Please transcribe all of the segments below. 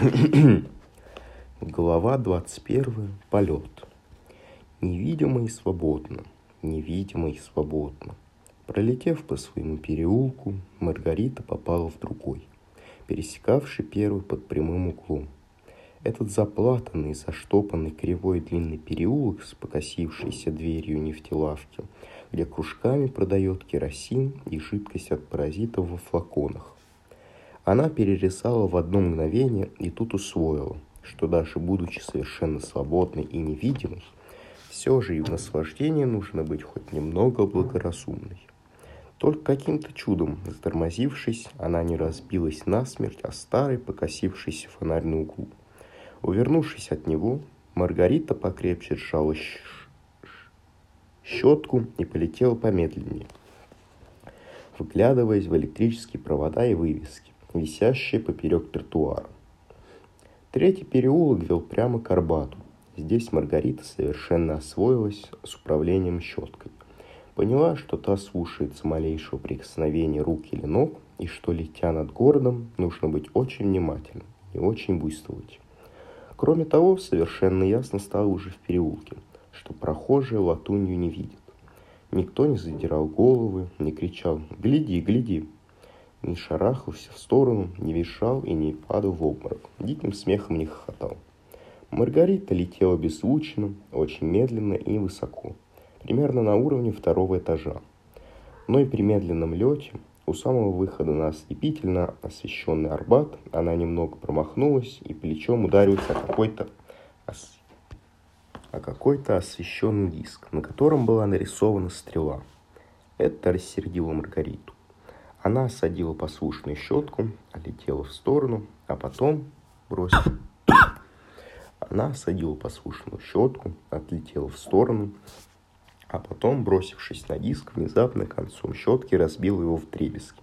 Глава 21. Полет. Невидимо и свободно, невидимо и свободно. Пролетев по своему переулку, Маргарита попала в другой, пересекавший первый под прямым углом. Этот заплатанный, заштопанный кривой длинный переулок с покосившейся дверью нефтелавки, где кружками продает керосин и жидкость от паразитов во флаконах. Она перерисала в одно мгновение и тут усвоила – что даже будучи совершенно свободной и невидимой, все же и в наслаждении нужно быть хоть немного благоразумной. Только каким-то чудом, затормозившись, она не разбилась насмерть о старый покосившийся фонарь на углу. Увернувшись от него, Маргарита покрепче сжала щетку и полетела помедленнее, выглядываясь в электрические провода и вывески, висящие поперек тротуара. Третий переулок вел прямо к Арбату. Здесь Маргарита совершенно освоилась с управлением щеткой. Поняла, что та слушается малейшего прикосновения рук или ног, и что, летя над городом, нужно быть очень внимательным и очень буйствовать. Кроме того, совершенно ясно стало уже в переулке, что прохожие латунью не видят. Никто не задирал головы, не кричал «Гляди, гляди!», не шарахался в сторону, не вешал и не падал в обморок. Диким смехом не хохотал. Маргарита летела беззвучно, очень медленно и высоко, примерно на уровне второго этажа. Но и при медленном лете, у самого выхода на ослепительно освещенный Арбат, она немного промахнулась и плечом ударилась о какой-то ос... о какой-то освещенный диск, на котором была нарисована стрела. Это рассердило Маргариту. Она осадила послушную щетку, отлетела в сторону, а потом бросила... Она осадила послушную щетку, отлетела в сторону, а потом, бросившись на диск, внезапно концом щетки разбила его в требески.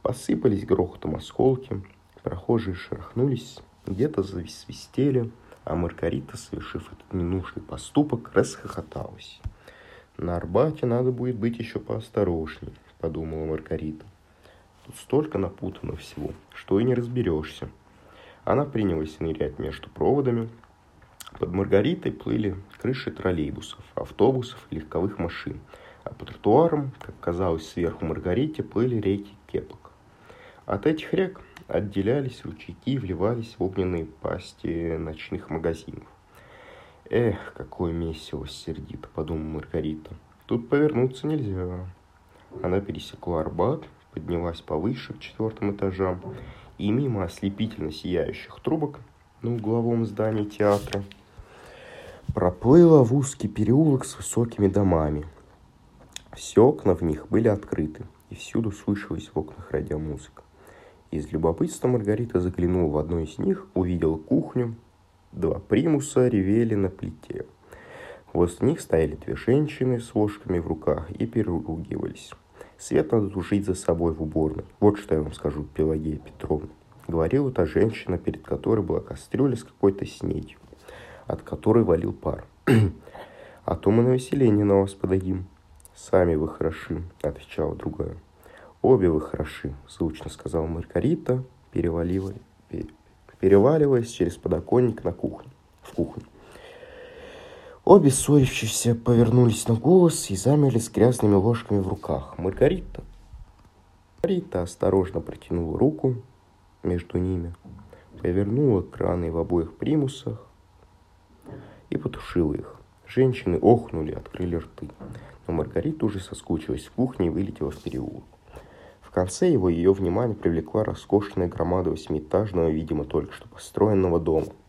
Посыпались грохотом осколки, прохожие шарахнулись, где-то засвистели, а Маргарита, совершив этот ненужный поступок, расхохоталась. На Арбате надо будет быть еще поосторожнее подумала Маргарита. Тут столько напутано всего, что и не разберешься. Она принялась нырять между проводами. Под Маргаритой плыли крыши троллейбусов, автобусов и легковых машин, а по тротуарам, как казалось сверху Маргарите, плыли реки кепок. От этих рек отделялись ручейки и вливались в огненные пасти ночных магазинов. «Эх, какое месиво!» — сердито подумала Маргарита. «Тут повернуться нельзя». Она пересекла Арбат, поднялась повыше к четвертым этажам и мимо ослепительно сияющих трубок на угловом здании театра проплыла в узкий переулок с высокими домами. Все окна в них были открыты, и всюду слышалась в окнах радиомузыка. Из любопытства Маргарита заглянула в одну из них, увидела кухню, два примуса ревели на плите. Возле них стояли две женщины с ложками в руках и переругивались. Свет надо тушить за собой в уборной. Вот что я вам скажу, Пелагея Петровна. Говорила та женщина, перед которой была кастрюля с какой-то снедью, от которой валил пар. «А то мы на веселение на вас подадим». «Сами вы хороши», — отвечала другая. «Обе вы хороши», — звучно сказала Маргарита, переваливая, переваливаясь через подоконник на кухню, в кухню. Обе ссорившиеся повернулись на голос и замерли с грязными ложками в руках. Маргарита. Маргарита осторожно протянула руку между ними, повернула краны в обоих примусах и потушила их. Женщины охнули, открыли рты. Но Маргарита уже соскучилась в кухне и вылетела в переулок. В конце его ее внимание привлекла роскошная громада восьмиэтажного, видимо, только что построенного дома –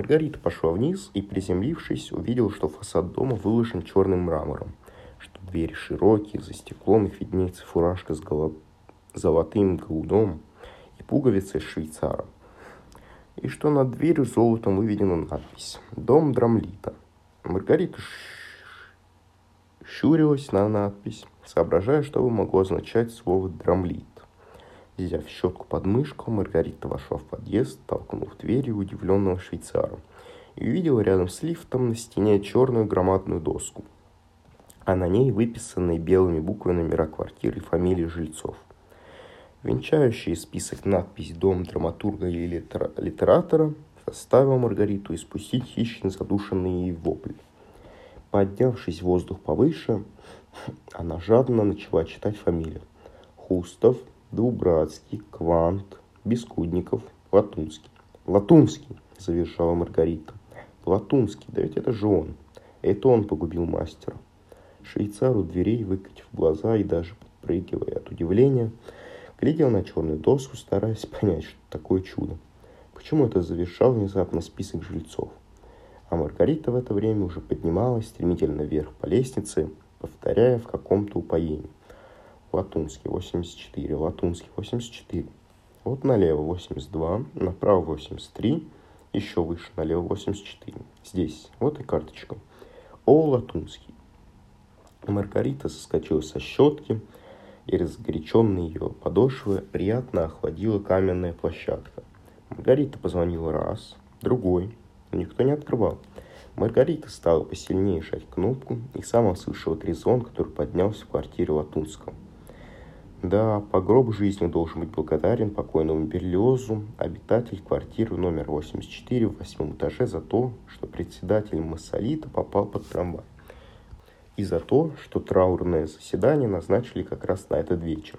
Маргарита пошла вниз и, приземлившись, увидела, что фасад дома выложен черным мрамором, что двери широкие, за стеклом их виднеется фуражка с голо... золотым голубом и пуговицы швейцара, и что над дверью золотом выведена надпись «Дом Драмлита». Маргарита щурилась на надпись, соображая, что бы могло означать слово «драмлит». Взяв щетку под мышку, Маргарита вошла в подъезд, толкнув дверью удивленного швейцара, и увидела рядом с лифтом на стене черную громадную доску, а на ней выписанные белыми буквами номера квартир и фамилии жильцов. Венчающий список надпись «Дом драматурга или литератора» заставил Маргариту испустить хищно задушенные вопли. Поднявшись в воздух повыше, она жадно начала читать фамилии. Хустов, Дубратский, Квант, Бескудников, Латунский. «Латунский!» – завершала Маргарита. «Латунский, да ведь это же он. Это он погубил мастера». Швейцар у дверей, выкатив глаза и даже подпрыгивая от удивления, глядел на черную доску, стараясь понять, что такое чудо. Почему это завершал внезапно список жильцов? А Маргарита в это время уже поднималась стремительно вверх по лестнице, повторяя в каком-то упоении. Латунский 84, Латунский 84. Вот налево 82, направо 83, еще выше налево 84. Здесь, вот и карточка. О, Латунский. Маргарита соскочила со щетки, и разгоряченные ее подошвы приятно охладила каменная площадка. Маргарита позвонила раз, другой, но никто не открывал. Маргарита стала посильнее жать кнопку и сама слышала трезвон, который поднялся в квартире Латунского. Да, по гроб жизни должен быть благодарен покойному Берлиозу, обитатель квартиры номер 84 в восьмом этаже за то, что председатель Массолита попал под трамвай. И за то, что траурное заседание назначили как раз на этот вечер.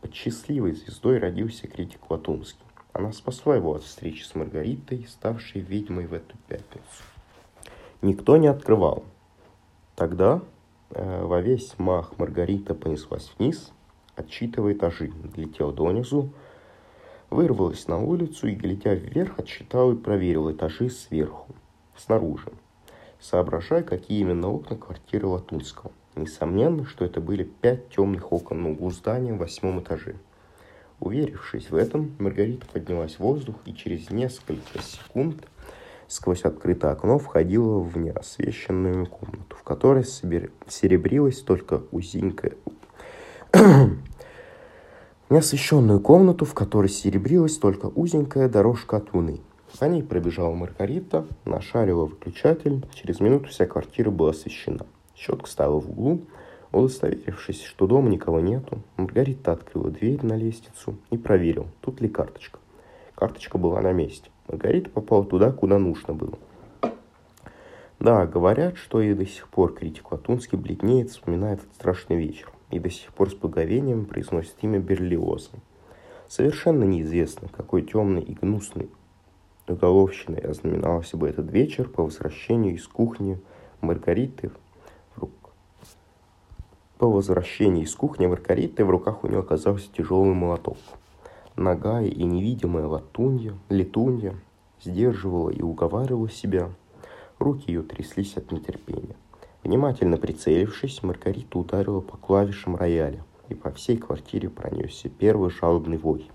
Под счастливой звездой родился критик Латунский. Она спасла его от встречи с Маргаритой, ставшей ведьмой в эту пятницу. Никто не открывал. Тогда э, во весь мах Маргарита понеслась вниз, отсчитывая этажи, долетела донизу, вырвалась на улицу и, глядя вверх, отсчитала и проверила этажи сверху, снаружи, соображая, какие именно окна квартиры Латунского. Несомненно, что это были пять темных окон на углу здания в восьмом этаже – Уверившись в этом, Маргарита поднялась в воздух и через несколько секунд сквозь открытое окно входила в неосвещенную комнату, в которой серебрилась только узенькая... неосвещенную комнату, в которой серебрилась только узенькая дорожка от луны. По ней пробежала Маргарита, нашарила выключатель. Через минуту вся квартира была освещена. Щетка стала в углу, Удостоверившись, что дома никого нету, Маргарита открыла дверь на лестницу и проверил, тут ли карточка. Карточка была на месте. Маргарита попала туда, куда нужно было. Да, говорят, что и до сих пор критик Латунский бледнеет, вспоминает этот страшный вечер, и до сих пор с благовением произносит имя Берлиоза. Совершенно неизвестно, какой темный и гнусный уголовщиной ознаменовался бы этот вечер по возвращению из кухни Маргариты по возвращении из кухни Маргариты в руках у нее оказался тяжелый молоток. Ногая и невидимая латунья, летунья сдерживала и уговаривала себя. Руки ее тряслись от нетерпения. Внимательно прицелившись, Маргарита ударила по клавишам рояля, и по всей квартире пронесся первый жалобный вой.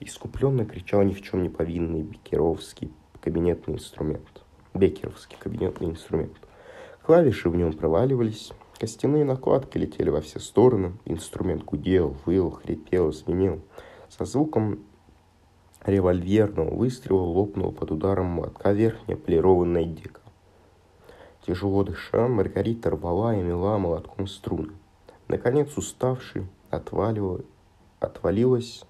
Искупленно кричал ни в чем не повинный бекеровский кабинетный инструмент. Бекеровский кабинетный инструмент. Клавиши в нем проваливались, Костяные накладки летели во все стороны, инструмент гудел, выл, хрипел, звенел. Со звуком револьверного выстрела лопнула под ударом молотка верхняя полированная дека. Тяжело дыша, Маргарита рвала и мела молотком струны. Наконец, уставший, отвалила, отвалилась,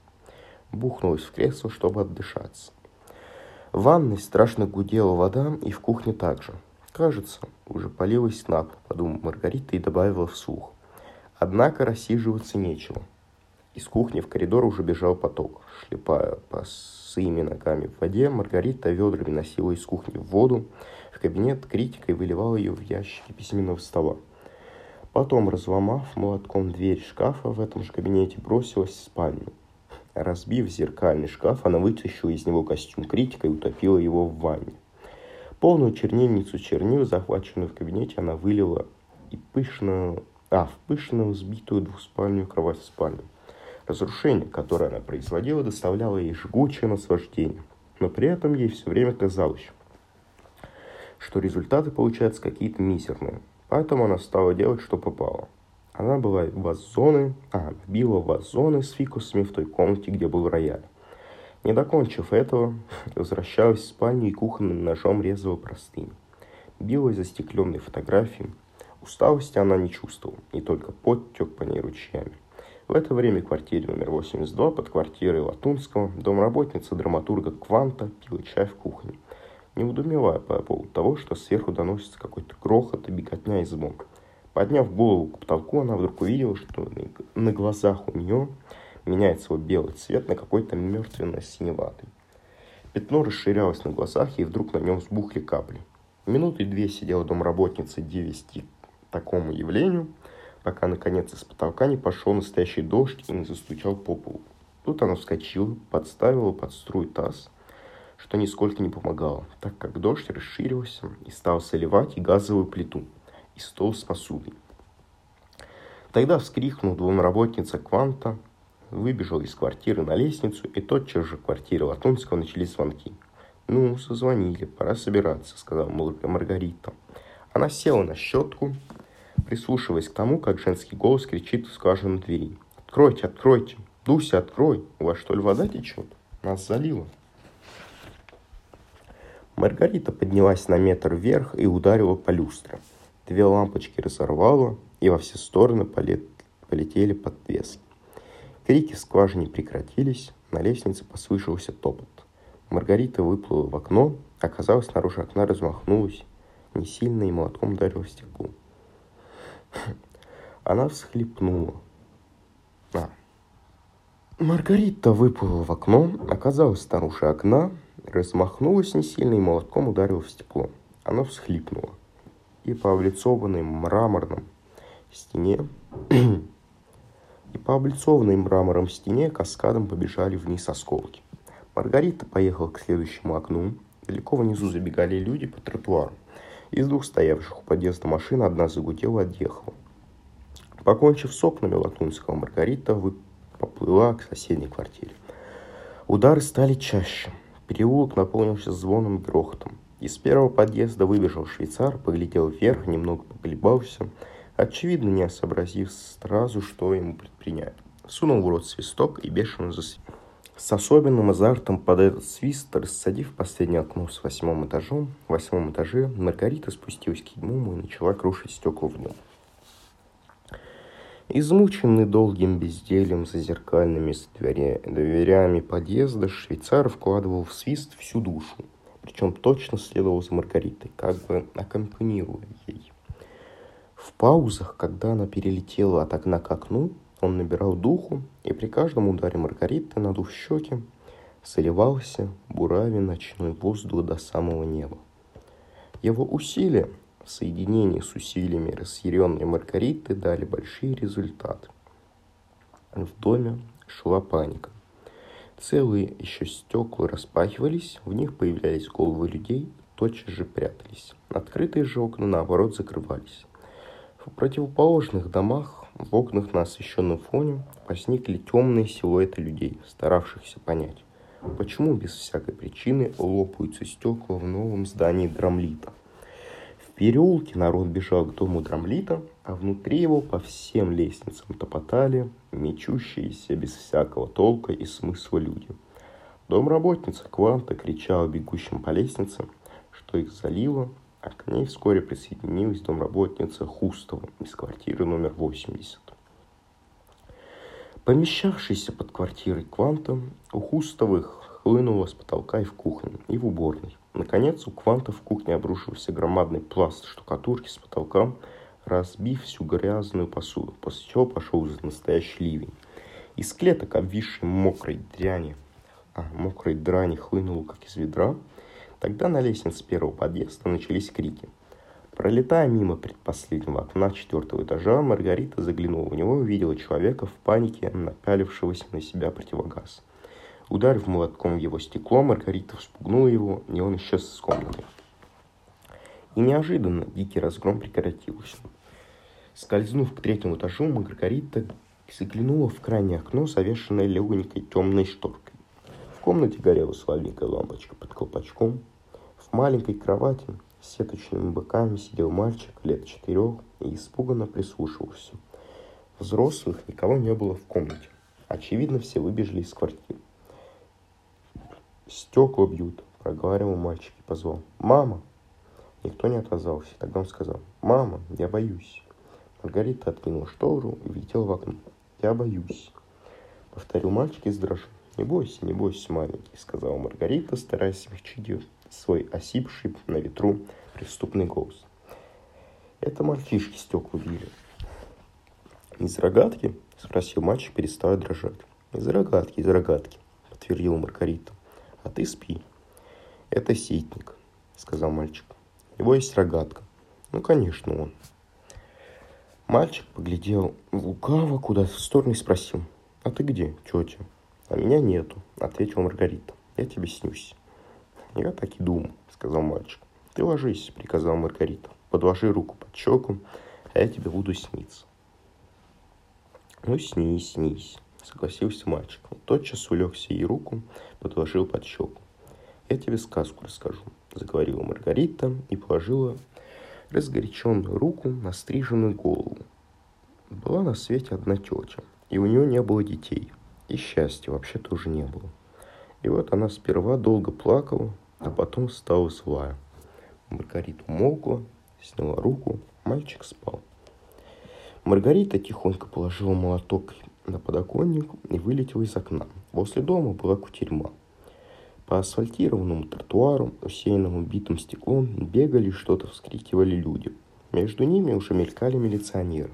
бухнулась в кресло, чтобы отдышаться. В ванной страшно гудела вода, и в кухне также – Кажется, уже полилась на пол, подумала Маргарита и добавила вслух. Однако рассиживаться нечего. Из кухни в коридор уже бежал поток. Шлепая по своими ногами в воде, Маргарита ведрами носила из кухни в воду, кабинет критикой выливала ее в ящики письменного стола. Потом, разломав молотком дверь шкафа в этом же кабинете, бросилась в спальню. Разбив зеркальный шкаф, она вытащила из него костюм критика и утопила его в ванне. Полную чернильницу чернил, захваченную в кабинете, она вылила и пышно, а, в пышную сбитую двуспальную кровать в спальню. Разрушение, которое она производила, доставляло ей жгучее наслаждение. Но при этом ей все время казалось, что результаты получаются какие-то мизерные. Поэтому она стала делать, что попало. Она была вазоны, а, била вазоны с фикусами в той комнате, где был рояль. Не докончив этого, возвращалась в спальню и кухонным ножом резала простыни. Била из застекленной фотографии. Усталости она не чувствовала, и только пот тек по ней ручьями. В это время в квартире номер 82 под квартирой Латунского домработница драматурга Кванта пила чай в кухне, не удумевая по поводу того, что сверху доносится какой-то грохот и беготня и звон. Подняв голову к потолку, она вдруг увидела, что на глазах у нее меняет свой белый цвет на какой-то мертвенно-синеватый. Пятно расширялось на глазах, и вдруг на нем взбухли капли. Минуты две сидела домработница девести к такому явлению, пока наконец из потолка не пошел настоящий дождь и не застучал по полу. Тут она вскочила, подставила под струй таз, что нисколько не помогало, так как дождь расширился и стал соливать и газовую плиту, и стол с посудой. Тогда вскрикнул домработница Кванта, выбежал из квартиры на лестницу, и тотчас же в квартире Латунского начались звонки. «Ну, созвонили, пора собираться», — сказала Маргарита. Она села на щетку, прислушиваясь к тому, как женский голос кричит в скважину двери. «Откройте, откройте! Дуся, открой! У вас что ли вода течет? Нас залило!» Маргарита поднялась на метр вверх и ударила по люстре. Две лампочки разорвала, и во все стороны полетели подвески. Крики в скважине прекратились, на лестнице послышался топот. Маргарита выплыла в окно, оказалось, снаружи окна размахнулась, не сильно и молотком ударила в стекло. Она всхлипнула. А. Маргарита выплыла в окно, оказалась снаружи окна, размахнулась не сильно и молотком ударила в стекло. Она всхлипнула. И по облицованной мраморном стене и по облицованной мрамором стене каскадом побежали вниз осколки. Маргарита поехала к следующему окну. Далеко внизу забегали люди по тротуару. Из двух стоявших у подъезда машин одна загудела и отъехала. Покончив с окнами Латунского, Маргарита поплыла к соседней квартире. Удары стали чаще. Переулок наполнился звоном и грохотом. Из первого подъезда выбежал швейцар, поглядел вверх, немного поколебался – очевидно не сообразив сразу, что ему предпринять. Сунул в рот свисток и бешено засвистел. С особенным азартом под этот свист, рассадив последнее окно с восьмым этажом, в восьмом этаже Маргарита спустилась к седьмому и начала крушить стекла в нем. Измученный долгим бездельем за зеркальными дверями подъезда, швейцар вкладывал в свист всю душу, причем точно следовал за Маргаритой, как бы аккомпанируя ей. В паузах, когда она перелетела от окна к окну, он набирал духу, и при каждом ударе Маргариты, надув щеки, заливался бурави ночной воздух до самого неба. Его усилия в соединении с усилиями разъяренной Маргариты дали большие результаты. В доме шла паника. Целые еще стекла распахивались, в них появлялись головы людей, тотчас же прятались. Открытые же окна, наоборот, закрывались. В противоположных домах, в окнах на освещенном фоне, возникли темные силуэты людей, старавшихся понять, почему без всякой причины лопаются стекла в новом здании Драмлита. Переулке народ бежал к дому Драмлита, а внутри его по всем лестницам топотали мечущиеся без всякого толка и смысла люди. Домработница Кванта кричала бегущим по лестнице, что их залило, а к ней вскоре присоединилась домработница Хустова из квартиры номер 80. Помещавшийся под квартирой Кванта, у Хустовых хлынуло с потолка и в кухне, и в уборной. Наконец, у Кванта в кухне обрушился громадный пласт штукатурки с потолка, разбив всю грязную посуду, после чего пошел настоящий ливень. Из клеток, обвисшей мокрой дряни, а, мокрой драни хлынуло, как из ведра, Тогда на лестнице первого подъезда начались крики. Пролетая мимо предпоследнего окна четвертого этажа, Маргарита заглянула в него и увидела человека в панике, напялившегося на себя противогаз. Ударив молотком его стекло, Маргарита вспугнула его, и он исчез из комнаты. И неожиданно дикий разгром прекратился. Скользнув к третьему этажу, Маргарита заглянула в крайнее окно, завешенное легонькой темной шторкой. В комнате горела слабенькая лампочка под колпачком, в маленькой кровати с сеточными боками сидел мальчик лет четырех и испуганно прислушивался. Взрослых никого не было в комнате. Очевидно, все выбежали из квартиры. «Стекла бьют», — проговаривал мальчик и позвал. «Мама!» Никто не отозвался. Тогда он сказал, «Мама, я боюсь». Маргарита откинула штору и влетела в окно. Я боюсь. Повторил мальчик и сдрожал. «Не бойся, не бойся, маленький», — сказала Маргарита, стараясь смягчить свой осипший на ветру преступный голос. «Это мальчишки стекла били». «Из рогатки?» — спросил мальчик, переставая дрожать. «Из рогатки, из рогатки», — подтвердила Маргарита. «А ты спи». «Это ситник», — сказал мальчик. «У него есть рогатка». «Ну, конечно, он». Мальчик поглядел лукаво куда-то в сторону и спросил. «А ты где, тетя?» «А меня нету», — ответила Маргарита. «Я тебе снюсь». «Я так и думал», — сказал мальчик. «Ты ложись», — приказала Маргарита. «Подложи руку под щеку, а я тебе буду сниться». «Ну, снись, снись», — согласился мальчик. Он тотчас улегся ей руку, подложил под щеку. «Я тебе сказку расскажу», — заговорила Маргарита и положила разгоряченную руку на стриженную голову. Была на свете одна тетя, и у нее не было детей — и счастья вообще тоже не было. И вот она сперва долго плакала, а потом стала злая. Маргарита умолкла, сняла руку, мальчик спал. Маргарита тихонько положила молоток на подоконник и вылетела из окна. Возле дома была кутерьма. По асфальтированному тротуару, усеянному битым стеклом, бегали что-то вскрикивали люди. Между ними уже мелькали милиционеры.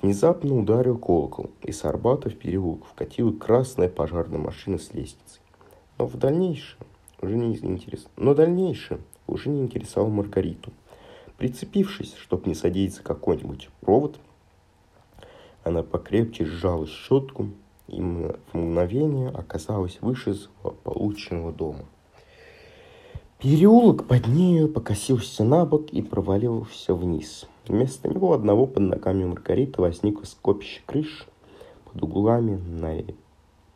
Внезапно ударил колокол, и с Арбата в переулок вкатила красная пожарная машина с лестницей. Но в дальнейшем уже не интересно. Но дальнейшее уже не интересовало Маргариту. Прицепившись, чтобы не садиться какой-нибудь провод, она покрепче сжала щетку и в мгновение оказалась выше полученного дома. Переулок под нею покосился на бок и провалился вниз – Вместо него одного под ногами Маргариты возникло скопище крыш под углами, на...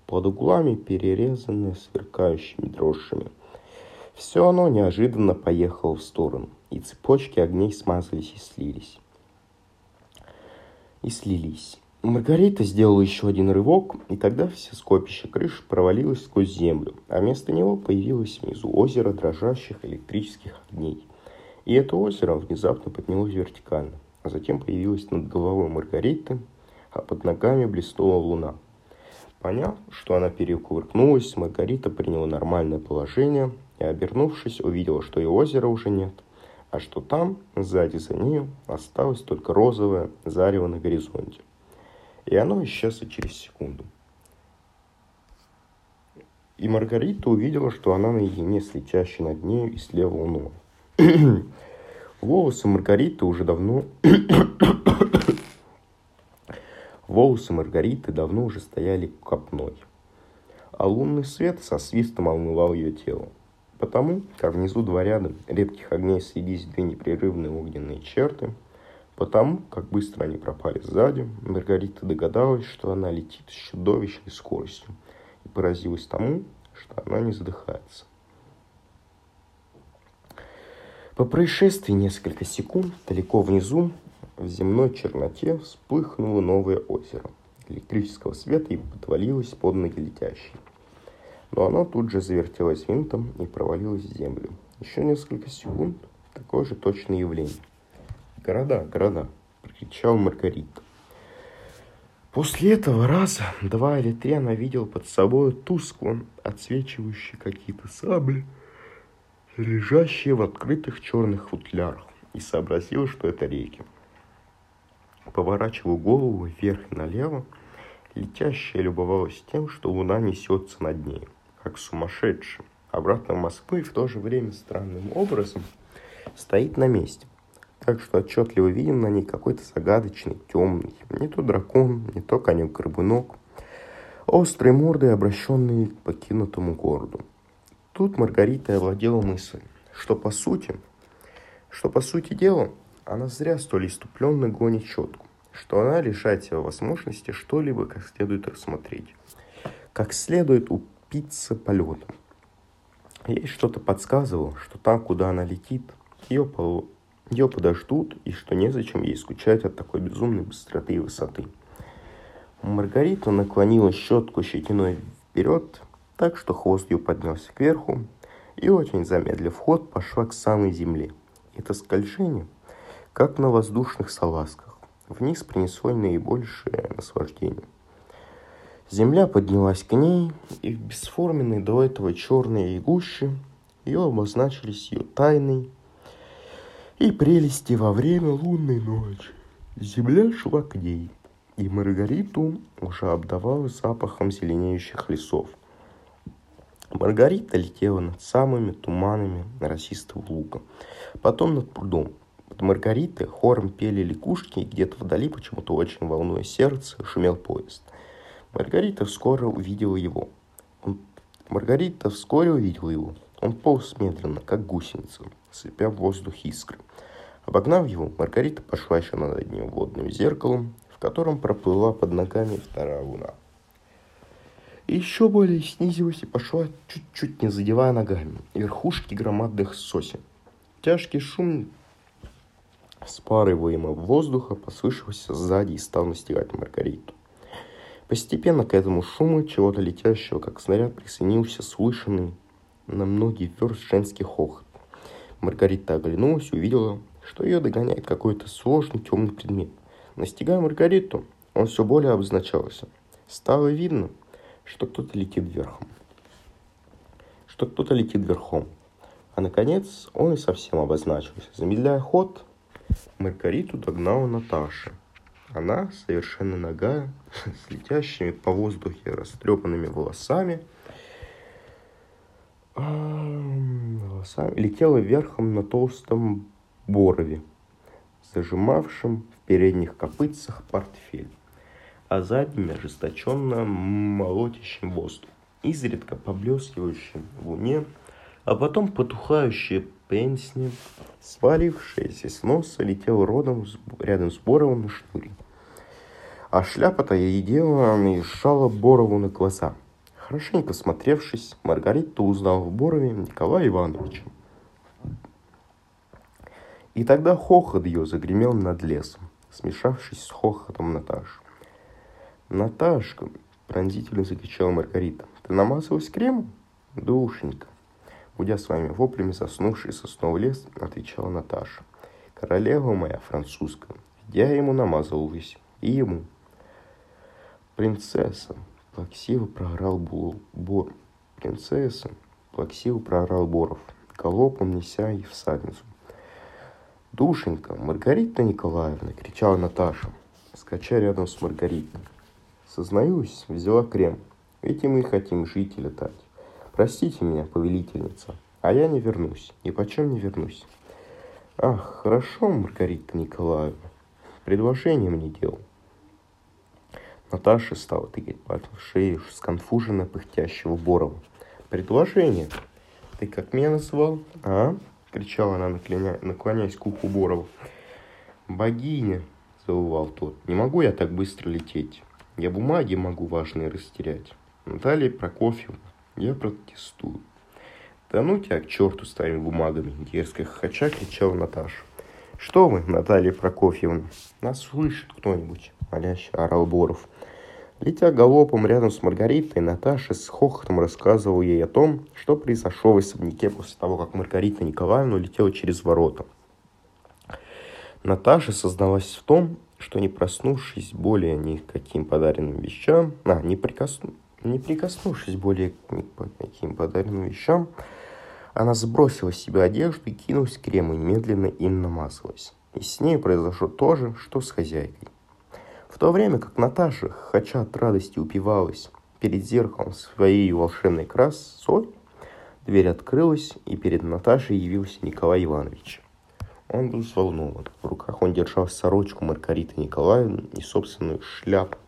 под углами перерезанные сверкающими дрожжами. Все оно неожиданно поехало в сторону, и цепочки огней смазались и слились. И слились. Маргарита сделала еще один рывок, и тогда все скопище крыш провалилось сквозь землю, а вместо него появилось внизу озеро дрожащих электрических огней – и это озеро внезапно поднялось вертикально, а затем появилось над головой Маргариты, а под ногами блеснула луна. Поняв, что она перекувыркнулась, Маргарита приняла нормальное положение и, обернувшись, увидела, что и озера уже нет, а что там, сзади за нею, осталось только розовое зарево на горизонте. И оно исчезло через секунду. И Маргарита увидела, что она наедине с летящей над нею и слева луной. Волосы Маргариты уже давно... Волосы Маргариты давно уже стояли копной, а лунный свет со свистом омывал ее тело. Потому, как внизу два ряда редких огней соединились две непрерывные огненные черты, потому, как быстро они пропали сзади, Маргарита догадалась, что она летит с чудовищной скоростью и поразилась тому, что она не задыхается. По происшествии несколько секунд далеко внизу в земной черноте вспыхнуло новое озеро электрического света и подвалилось под ноги летящей. Но оно тут же завертелось винтом и провалилось в землю. Еще несколько секунд такое же точное явление. «Города, города!» — прокричал Маргарита. После этого раза два или три она видела под собой тускло отсвечивающие какие-то сабли — лежащие в открытых черных футлярах, и сообразил, что это реки. Поворачиваю голову вверх и налево, летящая любовалась тем, что луна несется над ней, как сумасшедшая, обратно в Москву и в то же время странным образом стоит на месте. Так что отчетливо виден на ней какой-то загадочный, темный, не то дракон, не то конек-горбунок, острой мордой, обращенный к покинутому городу. Тут Маргарита овладела мысль, что по сути, что по сути дела, она зря столь иступленно гонит четку, что она лишает себя возможности что-либо как следует рассмотреть, как следует упиться полетом. Ей что-то подсказывало, что там, куда она летит, ее, по... ее подождут, и что незачем ей скучать от такой безумной быстроты и высоты. Маргарита наклонила щетку щетиной вперед так что хвост ее поднялся кверху и, очень замедлив ход, пошла к самой земле. Это скольжение, как на воздушных салазках, вниз принесло наибольшее наслаждение. Земля поднялась к ней, и в бесформенной до этого черной гуще ее обозначились ее тайны и прелести во время лунной ночи. Земля шла к ней, и Маргариту уже обдавала запахом зеленеющих лесов. Маргарита летела над самыми туманами росистого луга, потом над прудом. Под Маргаритой хором пели лягушки, и где-то вдали, почему-то очень волнуя сердце, шумел поезд. Маргарита вскоре увидела его. Он... Маргарита вскоре увидела его. Он полз медленно, как гусеница, сыпя в воздух искры. Обогнав его, Маргарита пошла еще над одним водным зеркалом, в котором проплыла под ногами вторая луна. Еще более снизилась и пошла, чуть-чуть не задевая ногами, верхушки громадных сосен. Тяжкий шум спарываемого воздуха послышался сзади и стал настигать Маргариту. Постепенно к этому шуму чего-то летящего, как снаряд, присоединился слышанный на многие верст женский хохот. Маргарита оглянулась и увидела, что ее догоняет какой-то сложный темный предмет. Настигая Маргариту, он все более обозначался. Стало видно, что кто-то летит верхом. Что кто-то летит верхом. А наконец он и совсем обозначился. Замедляя ход, Маргариту догнала Наташа. Она, совершенно ногая, с летящими по воздухе растрепанными волосами, волосами, летела верхом на толстом борове, зажимавшем в передних копытцах портфель, а задними ожесточенно молотящим воздух, изредка поблескивающим в луне, а потом потухающие пенсни, свалившаяся с носа, летел родом рядом с Боровым на шнуре. А шляпа-то ей делала наезжала Борову на глаза. Хорошенько смотревшись, Маргарита узнала в Борове Николая Ивановича. И тогда хохот ее загремел над лесом, смешавшись с хохотом Наташи. «Наташка!» — пронзительно закричала Маргарита. «Ты намазалась кремом?» «Душенька!» Будя своими воплями заснувший сосновый лес, отвечала Наташа. «Королева моя французская, я ему намазалась, и ему». «Принцесса!» — плаксиво проорал Бор. «Принцесса!» — плаксиво проорал Боров, галопом неся и всадницу. «Душенька, Маргарита Николаевна!» — кричала Наташа, скача рядом с Маргаритой. «Сознаюсь, взяла крем, ведь и мы хотим жить и летать. Простите меня, повелительница, а я не вернусь, ни почем не вернусь. Ах, хорошо, Маргарита Николаевна, предложение мне делал. Наташа стала тыкать пальцем в шею сконфуженно пыхтящего Борова. «Предложение? Ты как меня назвал, а?» — кричала она, наклоня... наклоняясь к уху Борова. «Богиня!» — завывал тот. «Не могу я так быстро лететь. Я бумаги могу важные растерять. Наталья Прокофьевна, я протестую. Да ну тебя к черту с твоими бумагами, дерзко хохоча кричала Наташа. Что вы, Наталья Прокофьевна? Нас слышит кто-нибудь, моляще орал Боров. Летя галопом рядом с Маргаритой, Наташа с хохотом рассказывала ей о том, что произошло в особняке после того, как Маргарита Николаевна улетела через ворота. Наташа созналась в том, что не проснувшись более ни к каким подаренным вещам, а, не прикоснувшись не прикоснувшись более к каким подаренным вещам, она сбросила с себя одежду и кинулась к крему, немедленно им намазалась. И с ней произошло то же, что с хозяйкой. В то время как Наташа, хотя от радости упивалась перед зеркалом своей волшебной красой, дверь открылась, и перед Наташей явился Николай Иванович. Он был взволнован. В руках он держал сорочку Маргариты Николаевны и собственную шляпу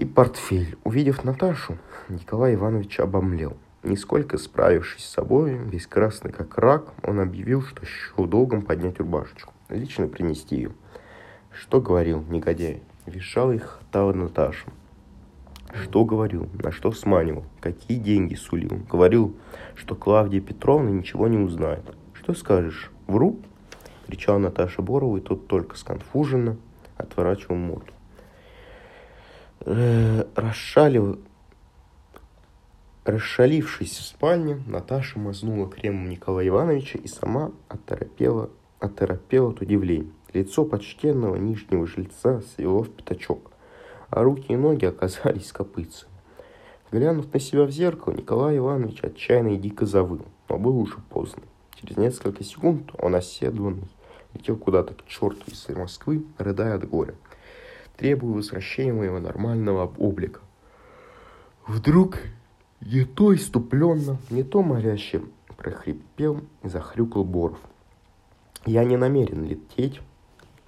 и портфель. Увидев Наташу, Николай Иванович обомлел. Нисколько справившись с собой, весь красный как рак, он объявил, что счел долгом поднять рубашечку, лично принести ее. Что говорил негодяй? Вешал их хатала Наташа. Что говорил? На что сманивал? Какие деньги сулил? Говорил, что Клавдия Петровна ничего не узнает. Что скажешь? Вру? Кричал Наташа Борова, и тот только сконфуженно отворачивал морду расшалив... Расшалившись в спальне, Наташа мазнула кремом Николая Ивановича и сама оторопела, оторопела от удивления. Лицо почтенного нижнего жильца свело в пятачок, а руки и ноги оказались копытцами. Глянув на себя в зеркало, Николай Иванович отчаянно и дико завыл, но было уже поздно. Через несколько секунд он оседланный летел куда-то к черту из Москвы, рыдая от горя, требуя возвращения моего нормального облика. Вдруг не то иступленно, не то моляще прохрипел и захрюкал Боров. Я не намерен лететь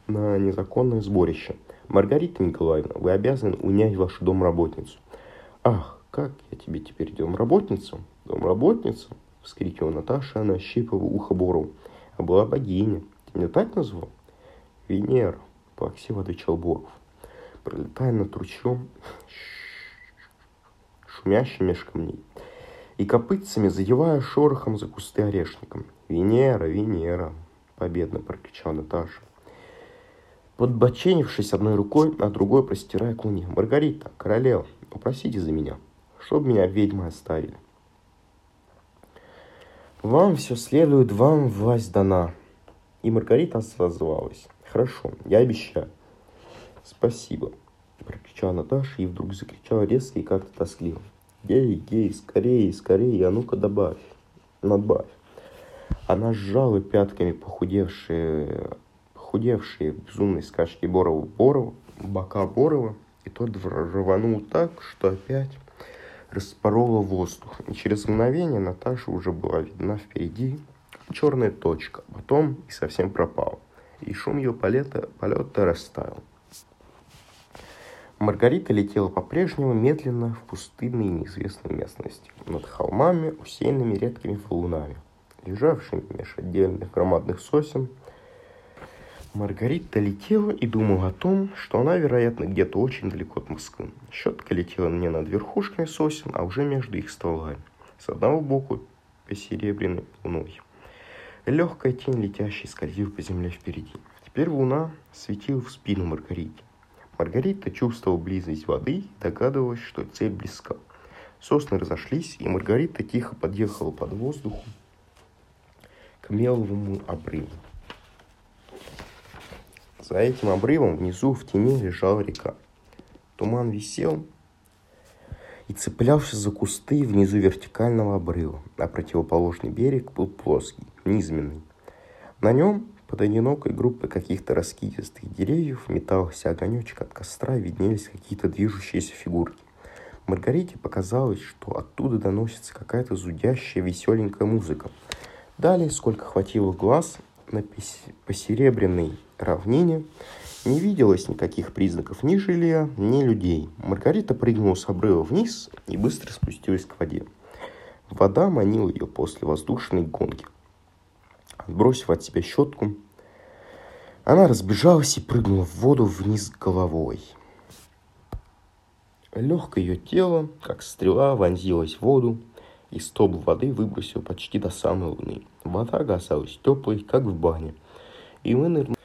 на незаконное сборище. Маргарита Николаевна, вы обязаны унять вашу домработницу. Ах, как я тебе теперь домработницу? Домработницу? Вскрикивала Наташа, она щипала ухо Борову. А была богиня. Ты меня так назвал? Венера, плаксиво отвечал Боров. Пролетая над ручьем, шумящий меж камней, и копытцами задевая шорохом за кусты орешником. «Венера, Венера!» — победно прокричал Наташа. Подбоченившись одной рукой, а другой простирая к луне. «Маргарита, королева, упросите за меня, чтобы меня ведьмы оставили». «Вам все следует, вам власть дана». И Маргарита отозвалась. «Хорошо, я обещаю». «Спасибо», — прокричала Наташа и вдруг закричала резко и как-то тоскливо. «Гей, гей, скорее, скорее, а ну-ка добавь, надбавь». Она сжала пятками похудевшие, похудевшие в безумной скачке Борова Борова, бока Борова, и тот рванул так, что опять распорола воздух. И через мгновение Наташа уже была видна впереди, черная точка, потом и совсем пропала. И шум ее полета, полета растаял. Маргарита летела по-прежнему медленно в пустынной и неизвестной местности, над холмами, усеянными редкими валунами, лежавшими меж отдельных громадных сосен. Маргарита летела и думала о том, что она, вероятно, где-то очень далеко от Москвы. Щетка летела не над верхушками сосен, а уже между их стволами, с одного боку посеребряной луной. Легкая тень летящей скользила по земле впереди. Теперь луна светила в спину Маргарите. Маргарита чувствовала близость воды догадывалась, что цель близка. Сосны разошлись, и Маргарита тихо подъехала под воздуху к меловому обрыву. За этим обрывом внизу в тени лежала река. Туман висел и цеплялся за кусты внизу вертикального обрыва, а противоположный берег был плоский, низменный. На нем под одинокой группой каких-то раскидистых деревьев метался огонечек от костра, виднелись какие-то движущиеся фигурки. Маргарите показалось, что оттуда доносится какая-то зудящая, веселенькая музыка. Далее, сколько хватило глаз, на посеребряной равнине не виделось никаких признаков ни жилья, ни людей. Маргарита прыгнула с обрыва вниз и быстро спустилась к воде. Вода манила ее после воздушной гонки. Отбросив от себя щетку, она разбежалась и прыгнула в воду вниз головой. Легкое ее тело, как стрела, вонзилось в воду, и столб воды выбросил почти до самой луны. Вода оказалась теплой, как в бане, и вынырнула.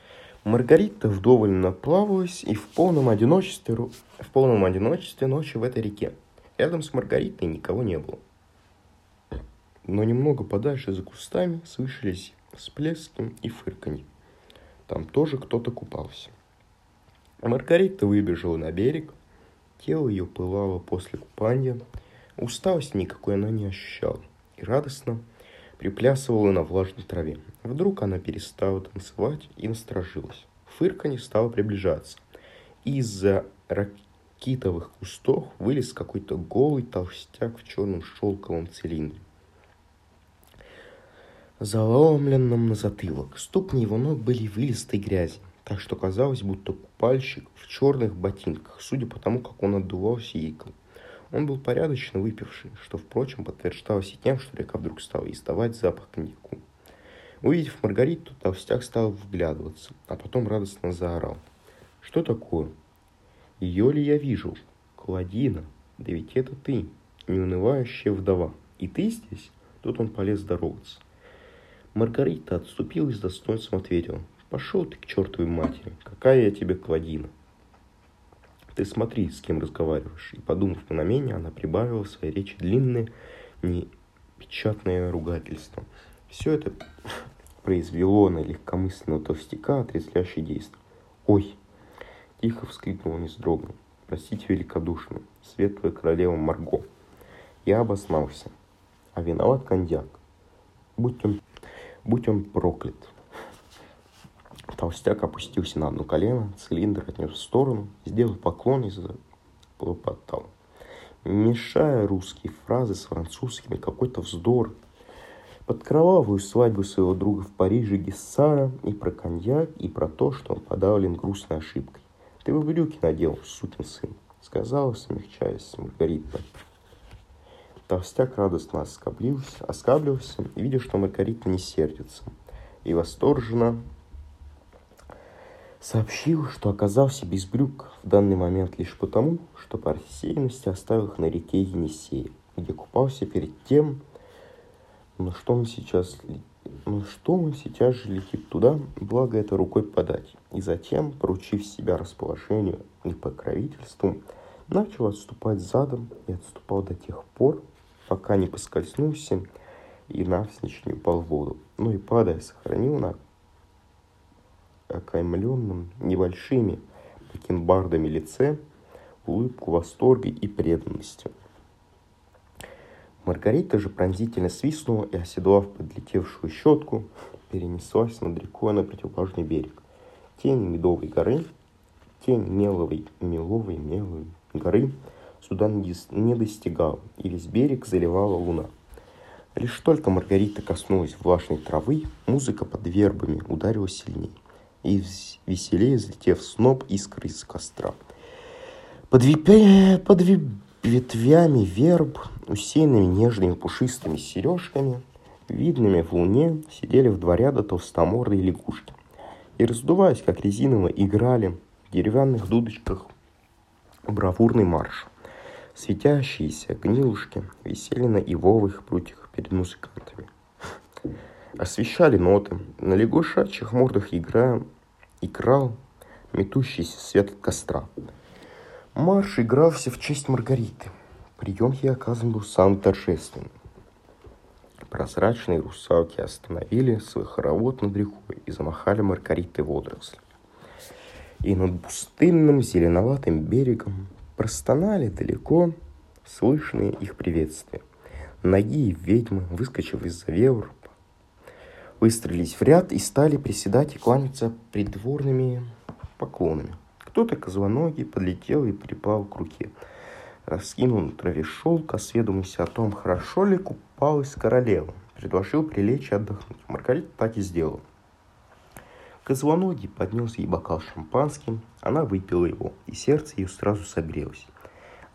Маргарита вдоволь наплавалась и в полном одиночестве, в полном одиночестве ночи в этой реке. Рядом с Маргаритой никого не было. Но немного подальше за кустами слышались всплески и фырканье. Там тоже кто-то купался. Маргарита выбежала на берег. Тело ее пылало после купания. Усталости никакой она не ощущала. И радостно приплясывала на влажной траве. Вдруг она перестала танцевать и насторожилась. Фырканье стало приближаться. Из-за ракитовых кустов вылез какой-то голый толстяк в черном шелковом цилиндре заломленном на затылок. Ступни его ног были в листой грязи, так что казалось, будто купальщик в черных ботинках, судя по тому, как он отдувался и икал. Он был порядочно выпивший, что, впрочем, подтверждалось и тем, что река вдруг стала издавать запах коньяку. Увидев Маргариту, толстяк стал вглядываться, а потом радостно заорал. «Что такое? Ее ли я вижу? Кладина, да ведь это ты, неунывающая вдова. И ты здесь?» Тут он полез здороваться. Маргарита отступила и с достоинством ответила. Пошел ты к чертовой матери, какая я тебе кладина. Ты смотри, с кем разговариваешь. И, подумав мгновение, она прибавила в своей речи длинное, непечатное ругательство. Все это произвело на легкомысленного толстяка отрезвляющее действие. «Ой!» – тихо вскрикнул он и вздрогнул. простите великодушно, светлая королева Марго. Я обоснался, а виноват коньяк. Будь он, будь он проклят. Толстяк опустился на одно колено, цилиндр отнес в сторону, сделал поклон и заплопотал. Мешая русские фразы с французскими, какой-то вздор. Под кровавую свадьбу своего друга в Париже Гессара и про коньяк, и про то, что он подавлен грустной ошибкой. «Ты бы брюки надел, сукин сын», — сказала, смягчаясь Маргарита. Толстяк радостно оскоблился, оскаблился, видя, что Маргарита не сердится, и восторженно сообщил, что оказался без брюк в данный момент лишь потому, что по рассеянности оставил их на реке Енисея, где купался перед тем, но что он сейчас ну что он сейчас же летит туда, благо это рукой подать. И затем, поручив себя расположению и покровительству, начал отступать задом и отступал до тех пор, пока не поскользнулся и навсничь не упал в воду. Ну и падая, сохранил на окаймленном небольшими бакенбардами лице улыбку восторга и преданности. Маргарита же пронзительно свистнула и, оседлав подлетевшую щетку, перенеслась над рекой на противоположный берег. Тень Медовой горы, тень Меловой, Меловой, Меловой горы сюда не достигала, и весь берег заливала луна. Лишь только Маргарита коснулась влажной травы, музыка под вербами ударила сильнее и веселее взлетев сноп искр из костра. Под, випе... под ветвями верб, усеянными нежными пушистыми сережками, видными в луне, сидели в два ряда толстомордые лягушки и, раздуваясь, как резиново, играли в деревянных дудочках бравурный марш. Светящиеся гнилушки висели на ивовых прутьях перед музыкантами. Освещали ноты. На лягушачьих мордах игра играл метущийся свет костра. Марш игрался в честь Маргариты. Прием ей оказан был самым торжественным. Прозрачные русалки остановили свой хоровод над рекой и замахали Маргаритой водоросли. И над пустынным зеленоватым берегом простонали далеко слышные их приветствия. Ноги ведьмы, выскочив из-за вевр, выстроились в ряд и стали приседать и кланяться придворными поклонами. Кто-то козвоногий подлетел и припал к руке. Раскинул на траве шелк, осведомился о том, хорошо ли купалась королева. Предложил прилечь и отдохнуть. Маргарита так и сделала. Козвоногий поднес ей бокал шампанским, она выпила его, и сердце ее сразу согрелось.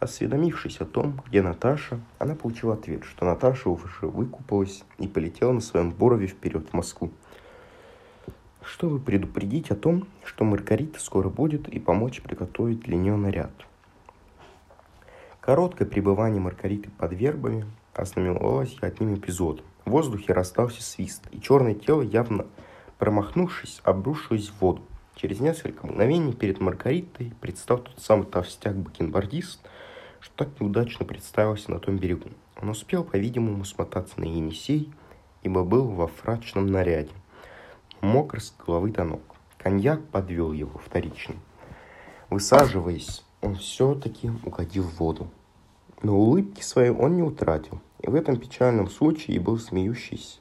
Осведомившись о том, где Наташа, она получила ответ, что Наташа уже выкупалась и полетела на своем борове вперед в Москву. Чтобы предупредить о том, что Маргарита скоро будет и помочь приготовить для нее наряд. Короткое пребывание Маргариты под вербами ознаменовалось одним эпизодом. В воздухе расстался свист, и черное тело, явно промахнувшись, обрушилось в воду. Через несколько мгновений перед Маргаритой предстал тот самый толстяк-бакенбардист, что так неудачно представился на том берегу. Он успел, по-видимому, смотаться на Енисей, ибо был во фрачном наряде. Мокр с головы до ног. Коньяк подвел его вторично. Высаживаясь, он все-таки уходил в воду. Но улыбки своей он не утратил, и в этом печальном случае был смеющийся,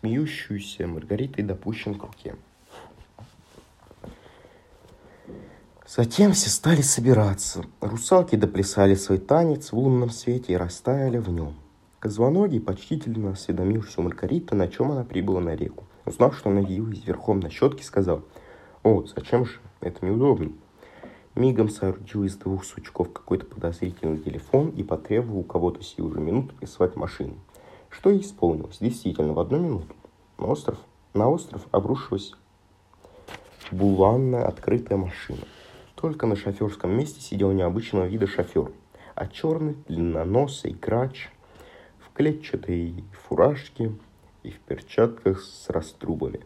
смеющуюся Маргаритой допущен к руке. Затем все стали собираться. Русалки доплясали свой танец в лунном свете и растаяли в нем. Козвоногий почтительно осведомился у Маргариты, на чем она прибыла на реку. Узнав, что она явилась верхом на щетке, сказал, «О, зачем же? Это неудобно». Мигом соорудил из двух сучков какой-то подозрительный телефон и потребовал у кого-то сию же минуту прислать машину. Что и исполнилось. Действительно, в одну минуту. На остров, на остров обрушилась буланная открытая машина. Только на шоферском месте сидел необычного вида шофер, а черный, длинноносый грач в клетчатой фуражке и в перчатках с раструбами.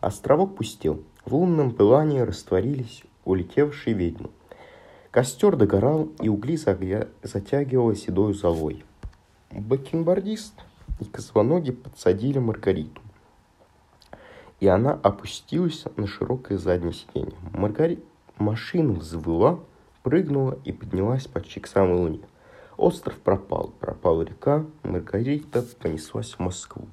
Островок пустел. В лунном пылании растворились улетевшие ведьмы. Костер догорал, и угли затягивало седой золой. Бакенбардист и козвоноги подсадили Маргариту. И она опустилась на широкое заднее сиденье. Маргарита Машина взвыла, прыгнула и поднялась почти к самой луне. Остров пропал, пропала река, Маргарита понеслась в Москву.